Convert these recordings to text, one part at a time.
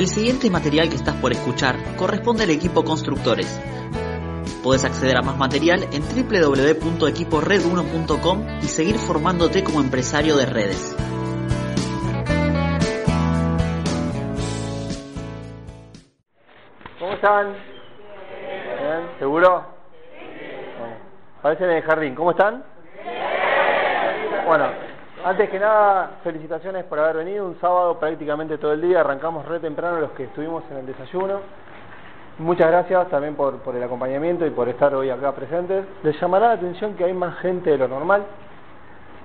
El siguiente material que estás por escuchar corresponde al equipo Constructores. Puedes acceder a más material en www.equipored1.com y seguir formándote como empresario de redes. ¿Cómo están? ¿Bien? ¿Seguro? Bueno, parecen en el jardín. ¿Cómo están? Bueno, antes que nada, felicitaciones por haber venido. Un sábado prácticamente todo el día. Arrancamos re temprano los que estuvimos en el desayuno. Muchas gracias también por, por el acompañamiento y por estar hoy acá presentes. Les llamará la atención que hay más gente de lo normal.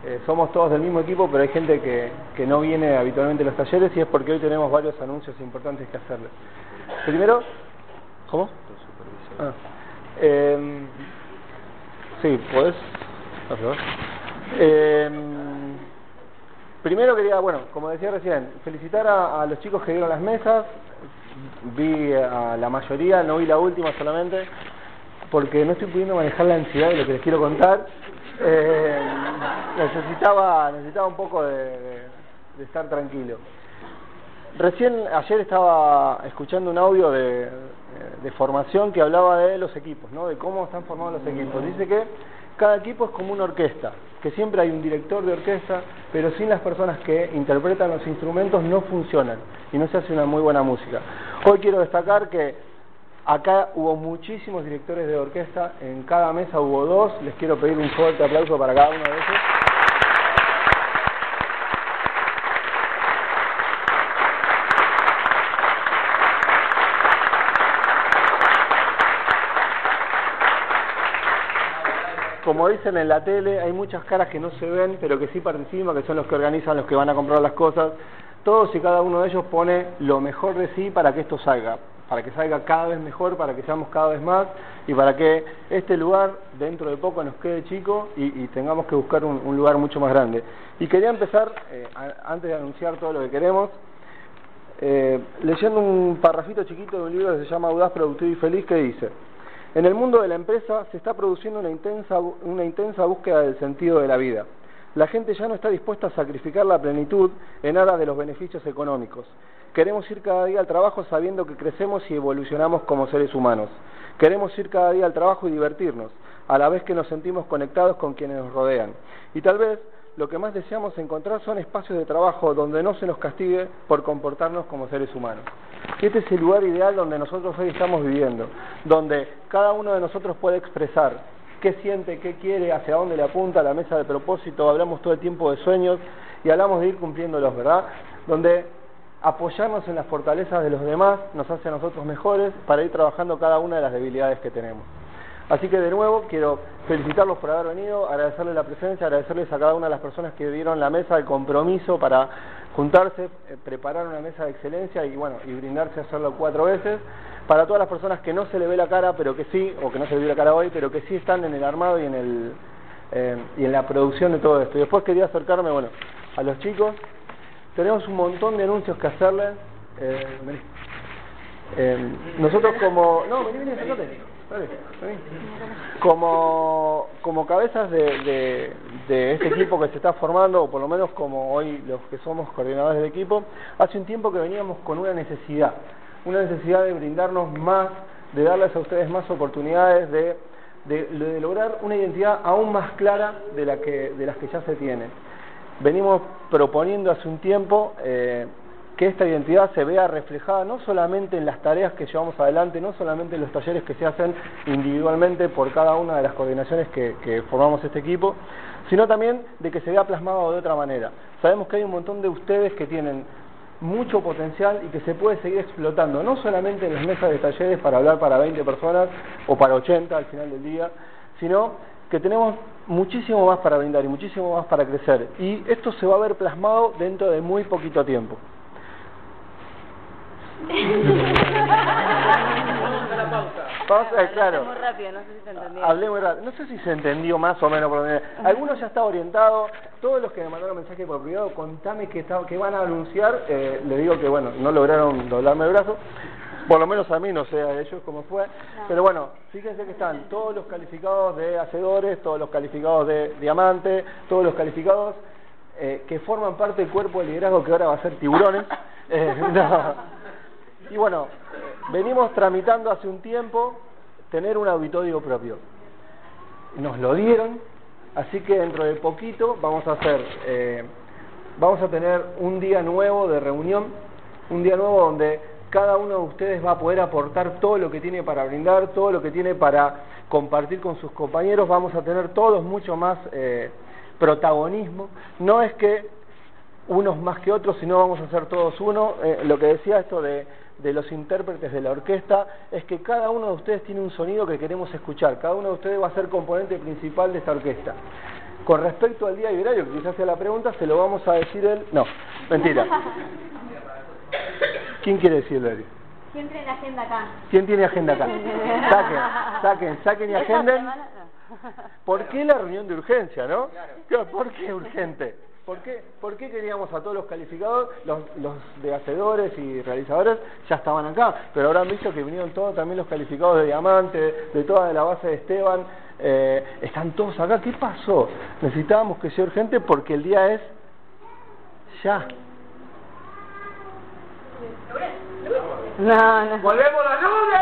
Eh, somos todos del mismo equipo, pero hay gente que, que no viene habitualmente a los talleres y es porque hoy tenemos varios anuncios importantes que hacerles. Primero, ¿cómo? Ah, eh, sí, favor. Eh, primero quería, bueno, como decía recién, felicitar a, los chicos que dieron las mesas. Vi a la mayoría, no vi la última solamente, porque no estoy pudiendo manejar la ansiedad de lo que les quiero contar. Eh, necesitaba, necesitaba un poco de, de, estar tranquilo. Recién ayer estaba escuchando un audio de, formación que hablaba de los equipos, ¿no? de cómo están formados los equipos. Dice que cada equipo es como una orquesta, que siempre hay un director de orquesta, pero sin las personas que interpretan los instrumentos no funcionan y no se hace una muy buena música. Hoy quiero destacar que acá hubo muchísimos directores de orquesta, en cada mesa hubo dos, les quiero pedir un fuerte aplauso para cada uno de ellos. Como dicen en la tele, hay muchas caras que no se ven, pero que sí participan, que son los que organizan, los que van a comprar las cosas. Todos y cada uno de ellos pone lo mejor de sí para que esto salga, para que salga cada vez mejor, para que seamos cada vez más y para que este lugar dentro de poco nos quede chico y, tengamos que buscar un, lugar mucho más grande. Y quería empezar, eh, antes de anunciar todo lo que queremos, eh, leyendo un parrafito chiquito de un libro que se llama Audaz, Productivo y Feliz que dice, en el mundo de la empresa se está produciendo una intensa, una intensa búsqueda del sentido de la vida. La gente ya no está dispuesta a sacrificar la plenitud en aras de los beneficios económicos. Queremos ir cada día al trabajo sabiendo que crecemos y evolucionamos como seres humanos. Queremos ir cada día al trabajo y divertirnos, a la vez que nos sentimos conectados con quienes nos rodean. Y tal vez lo que más deseamos encontrar son espacios de trabajo donde no se nos castigue por comportarnos como seres humanos. Este es el lugar ideal donde nosotros hoy estamos viviendo, donde cada uno de nosotros puede expresar qué siente, qué quiere, hacia dónde le apunta la mesa de propósito, hablamos todo el tiempo de sueños y hablamos de ir cumpliéndolos, ¿verdad? Donde apoyarnos en las fortalezas de los demás nos hace a nosotros mejores para ir trabajando cada una de las debilidades que tenemos. Así que de nuevo quiero felicitarlos por haber venido, agradecerles la presencia, agradecerles a cada una de las personas que dieron la mesa el compromiso para juntarse, eh, preparar una mesa de excelencia y bueno, y brindarse a hacerlo cuatro veces. Para todas las personas que no se le ve la cara, pero que sí, o que no se le ve la cara hoy, pero que sí están en el armado y en el eh, y en la producción de todo esto. Y después quería acercarme, bueno, a los chicos. Tenemos un montón de anuncios que hacerles. Eh, eh, nosotros como... No, vení, vení, acércate. Como, como cabezas de, de, este equipo que se está formando, o por lo menos como hoy los que somos coordinadores del equipo, hace un tiempo que veníamos con una necesidad, una necesidad de brindarnos más, de darles a ustedes más oportunidades, de, de, de lograr una identidad aún más clara de, la que, de las que ya se tienen. Venimos proponiendo hace un tiempo eh, que esta identidad se vea reflejada no solamente en las tareas que llevamos adelante, no solamente en los talleres que se hacen individualmente por cada una de las coordinaciones que, formamos este equipo, sino también de que se vea plasmado de otra manera. Sabemos que hay un montón de ustedes que tienen mucho potencial y que se puede seguir explotando, no solamente en las mesas de talleres para hablar para 20 personas o para 80 al final del día, sino que tenemos muchísimo más para brindar y muchísimo más para crecer. Y esto se va a ver plasmado dentro de muy poquito tiempo. Pausa, claro. Muy rápido, no sé si se entendió. Hablé muy rápido. No sé si se entendió más o menos. Por Algunos ya está orientado. Todos los que me mandaron mensaje por privado, contame qué, está- qué van a anunciar. Eh, le digo que, bueno, no lograron doblarme el brazo. Por lo menos a mí, no sé a ellos cómo fue. Pero bueno, fíjense que están todos los calificados de hacedores, todos los calificados de diamante, todos los calificados eh, que forman parte del cuerpo de liderazgo que ahora va a ser tiburones. Eh, no. Y bueno, venimos tramitando hace un tiempo tener un auditorio propio. Nos lo dieron, así que dentro de poquito vamos a hacer, eh, vamos a tener un día nuevo de reunión, un día nuevo donde cada uno de ustedes va a poder aportar todo lo que tiene para brindar, todo lo que tiene para compartir con sus compañeros, vamos a tener todos mucho más eh, protagonismo. No es que unos más que otros, sino vamos a ser todos uno. Eh, lo que decía esto de, de los intérpretes de la orquesta es que cada uno de ustedes tiene un sonido que queremos escuchar, cada uno de ustedes va a ser componente principal de esta orquesta. Con respecto al día y horario, que quizás sea la pregunta, se lo vamos a decir él. No, mentira. ¿Quién quiere decir el horario? En la agenda acá. ¿Quién tiene agenda acá? Saquen, saquen, saquen y agenden. ¿Por qué la reunión de urgencia, no? ¿Por qué urgente? ¿Por qué, ¿Por qué queríamos a todos los calificados, los, los de hacedores y realizadores ya estaban acá? Pero ahora han visto que vinieron todos también los calificados de diamante, de toda la base de Esteban, eh, están todos acá. ¿Qué pasó? Necesitábamos que sea urgente porque el día es ya. No, no. ¡Volvemos los lunes!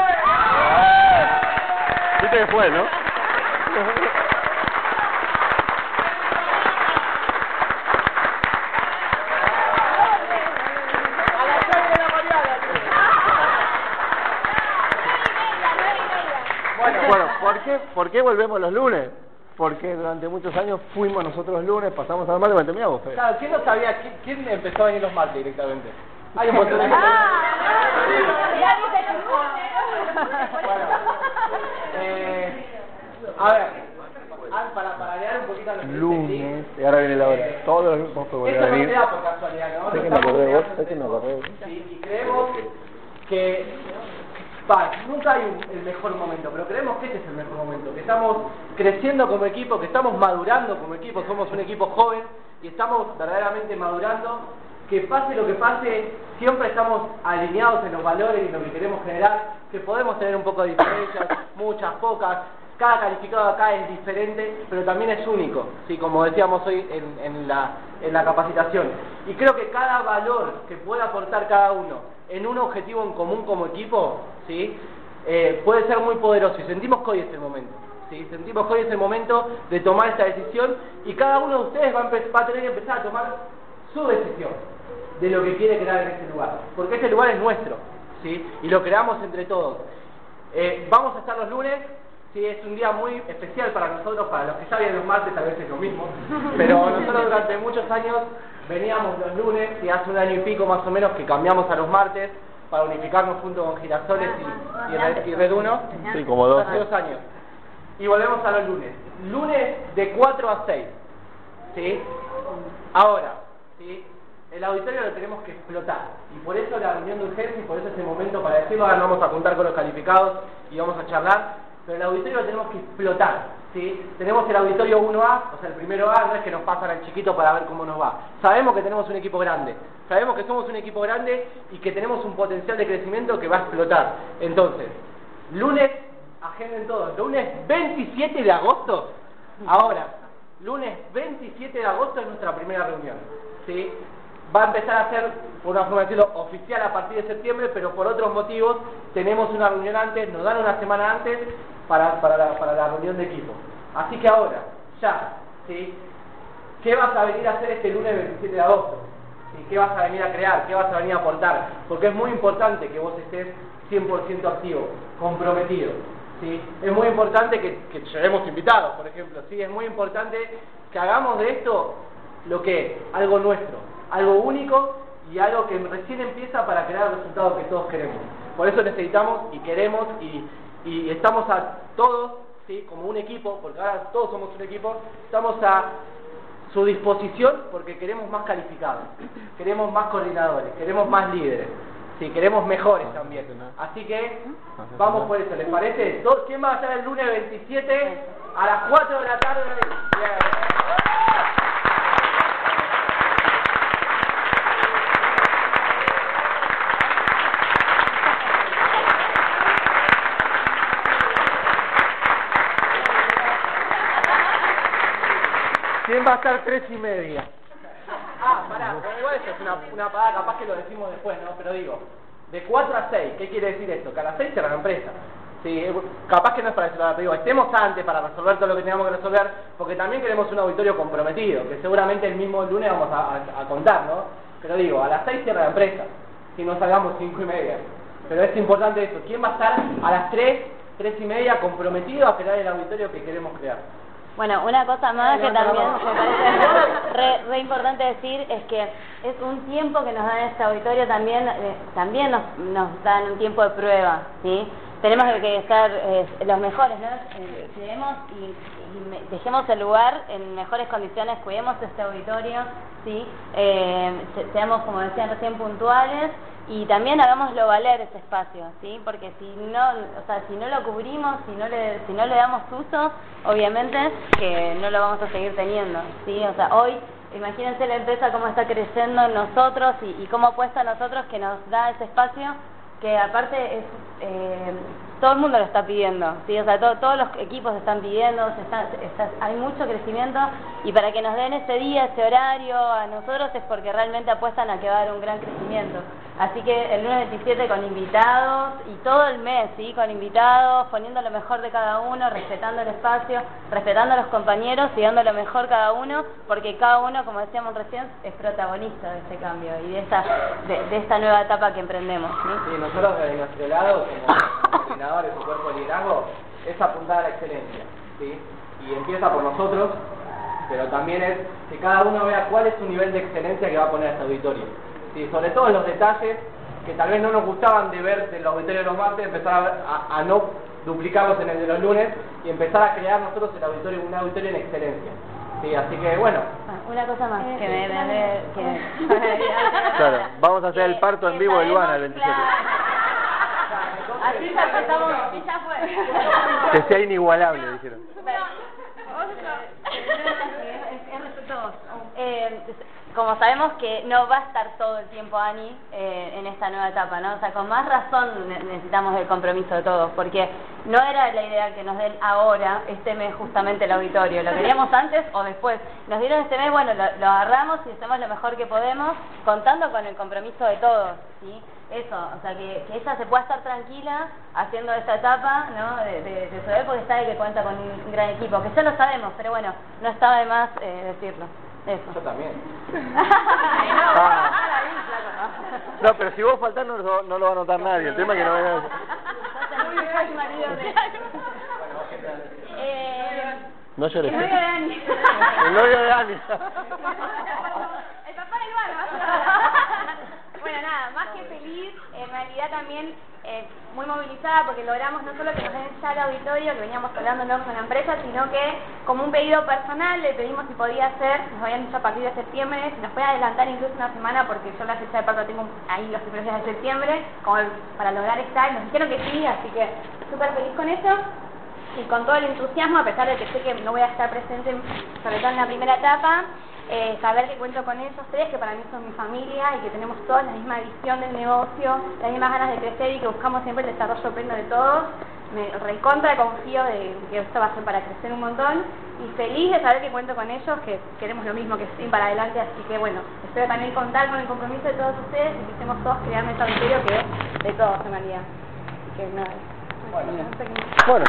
Viste que fue, ¿no? A las 6 de la mañana. Bueno, bueno ¿por, qué, ¿por qué volvemos los lunes? Porque durante muchos años fuimos nosotros los lunes, pasamos al martes, bueno, Fede. Claro, ¿quién no sabía? ¿Quién, quién empezó a venir los martes directamente? Hay un montón de gente. Que Bueno, eh, a ver, ah, para, para leer un poquito a los Lunes, y ahora viene la hora. Todos los lunes Esto volver a no se venir. da por casualidad, ¿no? Sé que me acordé de vos, sé que me acordé de vos. Sí, y creemos que nunca hay un- el mejor momento, pero creemos que este es el mejor momento, que estamos creciendo como equipo, que estamos madurando como equipo, somos un equipo joven y estamos verdaderamente madurando, que pase lo que pase, siempre estamos alineados en los valores y en lo que queremos generar, que podemos tener un poco de diferencias, muchas, pocas, cada calificado acá es diferente, pero también es único, ¿sí? como decíamos hoy en, en la, en la capacitación. Y creo que cada valor que pueda aportar cada uno en un objetivo en común como equipo, ¿sí? Eh, puede ser muy poderoso y sentimos que hoy es el momento. ¿sí? Sentimos que hoy es el momento de tomar esta decisión y cada uno de ustedes va a, va a tener que empezar a tomar su decisión de lo que quiere crear en este lugar, porque este lugar es nuestro, ¿sí? y lo creamos entre todos. Eh, vamos a estar los lunes, sí, es un día muy especial para nosotros, para los que ya vienen los martes tal vez es lo mismo, pero nosotros durante muchos años veníamos los lunes y hace un año y pico más o menos que cambiamos a los martes para unificarnos junto con Girasoles y, y, Red, y Red Uno. Sí, como dos. Hace dos años. Y volvemos a los lunes. Lunes de 4 a 6. ¿Sí? Ahora, ¿sí? El auditorio lo tenemos que explotar. Y por eso la reunión de urgencia y por eso es el momento para decirlo. Ahora vamos a juntar con los calificados y vamos a charlar. Pero el auditorio lo tenemos que explotar. ¿Sí? Tenemos el auditorio 1A, o sea, el primero A, no es que nos pasan al chiquito para ver cómo nos va. Sabemos que tenemos un equipo grande. Sabemos que somos un equipo grande y que tenemos un potencial de crecimiento que va a explotar. Entonces, lunes, agenden todos. Lunes 27 de agosto. Ahora, lunes 27 de agosto es nuestra primera reunión. ¿sí? Va a empezar a ser, por una forma de decirlo, oficial a partir de septiembre, pero por otros motivos tenemos una reunión antes, nos dan una semana antes para, para, la, para la reunión de equipo. Así que ahora, ya, ¿sí? ¿qué vas a venir a hacer este lunes 27 de agosto? ¿Qué vas a venir a crear? ¿Qué vas a venir a aportar? Porque es muy importante que vos estés 100% activo, comprometido. ¿sí? Es muy importante que, que llevemos invitados, por ejemplo. ¿sí? Es muy importante que hagamos de esto lo que es, algo nuestro, algo único y algo que recién empieza para crear el resultado que todos queremos. Por eso necesitamos y queremos y, y estamos a todos ¿sí? como un equipo, porque ahora todos somos un equipo, estamos a su disposición porque queremos más calificados, queremos más coordinadores, queremos más líderes, sí, queremos mejores también. Así que vamos por eso, ¿les parece? ¿Dos- ¿Quién va a estar el lunes 27 a las 4 de la tarde? ¿Quién va a estar tres y media? Ah, pará, pero igual eso es una, una parada, capaz que lo decimos después, ¿no? Pero digo, de 4 a 6, ¿qué quiere decir esto? Que a las 6 cierra la empresa. Sí, eh, capaz que no es para decirlo, pero digo, estemos antes para resolver todo lo que tengamos que resolver, porque también queremos un auditorio comprometido, que seguramente el mismo lunes vamos a, a- contar, ¿no? Pero digo, a las 6 cierra la empresa, si no salgamos 5 y media. Pero es importante eso, ¿quién va a estar a las 3, 3 y media comprometido a crear el auditorio que queremos crear? Bueno, una cosa más que también me parece re, re importante decir es que es un tiempo que nos dan este auditorio también eh, también nos, nos dan un tiempo de prueba, ¿sí? Tenemos que ser eh, los mejores, ¿no? Eh, y, y dejemos el lugar en mejores condiciones, cuidemos este auditorio, ¿sí? Eh, se- seamos, como decían recién, puntuales y también hagámoslo valer ese espacio, ¿sí? Porque si no, o sea, si no lo cubrimos, si no le, si no le damos uso, obviamente que no lo vamos a seguir teniendo, ¿sí? O sea, hoy, imagínense la empresa cómo está creciendo en nosotros y, y cómo apuesta a nosotros que nos da ese espacio que aparte es eh, todo el mundo lo está pidiendo, ¿sí? o sea, to- todos los equipos están pidiendo, se está- está- hay mucho crecimiento y para que nos den ese día, ese horario a nosotros es porque realmente apuestan a que va a haber un gran crecimiento. Así que el lunes 27 con invitados y todo el mes, ¿sí? con invitados, poniendo lo mejor de cada uno, respetando el espacio, respetando a los compañeros y dando lo mejor cada uno, porque cada uno, como decíamos recién, es protagonista de este cambio y de esta, de, de esta nueva etapa que emprendemos. ¿sí? Sí, nosotros desde nuestro lado, como coordinadores o cuerpo de liderazgo, es apuntar a la excelencia, ¿sí? Y empieza por nosotros, pero también es que cada uno vea cuál es su nivel de excelencia que va a poner a este auditorio. ¿sí? Sobre todo en los detalles que tal vez no nos gustaban de ver del auditorio de los martes, empezar a, no duplicarlos en el de los lunes y empezar a crear nosotros el auditorio, un auditorio en excelencia. ¿sí? Así que bueno, Ah, Una cosa más que me, me- me- que Claro, vamos a hacer el parto en vivo de Luana el 27. Así Que sea inigualable, dijeron. Como sabemos que no va a estar todo el tiempo Ani eh, en esta nueva etapa, ¿no? O sea, con más razón ne- necesitamos el compromiso de todos, porque no era la idea que nos den ahora, este mes, justamente el auditorio. Lo queríamos antes o después. Nos dieron este mes, bueno, lo, lo agarramos y hacemos lo mejor que podemos, contando con el compromiso de todos, ¿sí? Eso, o sea, que, que ella se pueda estar tranquila haciendo esta etapa, ¿no? De, de, de saber porque sabe que cuenta con un gran equipo, que ya lo sabemos, pero bueno, no estaba de más eh, decirlo. Eso. yo también. Ay, no, Ah. ah, no. Pero si vos faltás no, lo- no lo va a notar nadie. El tema es que no venga... Ay, marido de- Eh, No llores. el novio de Ani. El novio de Ani. El papá del Iván, Bueno, nada, más que realidad también eh, muy movilizada porque logramos no solo que nos den ya el auditorio, que veníamos hablando ¿no? con la empresa, sino que como un pedido personal le pedimos si podía hacer, nos habían dicho a partir de septiembre, si nos puede adelantar incluso una semana porque yo la fecha de parto tengo ahí los primeros días de septiembre, como para lograr estar, nos dijeron que sí, así que súper feliz con eso y con todo el entusiasmo, a pesar de que sé que no voy a estar presente, sobre todo en la primera etapa, eh, saber que cuento con ellos tres, que para mí son mi familia y que tenemos todos la misma visión del negocio, las mismas ganas de crecer y que buscamos siempre el desarrollo pleno de todos. Me recontra confío de que esto va a ser para crecer un montón y feliz de saber que cuento con ellos, que queremos lo mismo que ir para adelante, así que bueno, espero también contar con el compromiso de todos ustedes y que estemos todos creando este auditorio que es de todos en realidad. Así que nada. Bueno. no sé qué- Bueno.